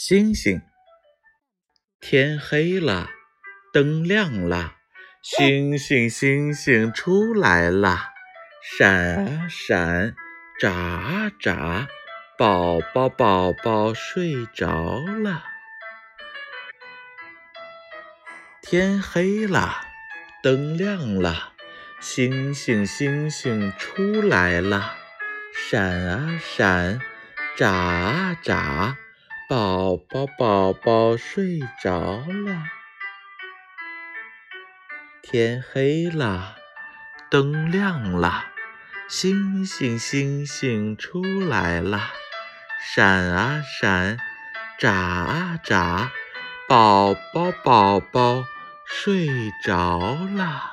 星星。天黑了，灯亮了，星星星星出来了，闪啊闪，眨啊眨，宝宝宝宝睡着了。天黑了，灯亮了，星星星星出来了，闪啊闪，眨啊眨，宝宝宝宝睡着了。天黑了，灯亮了，星星星星出来了，闪啊闪，眨啊眨，宝宝宝宝睡着了。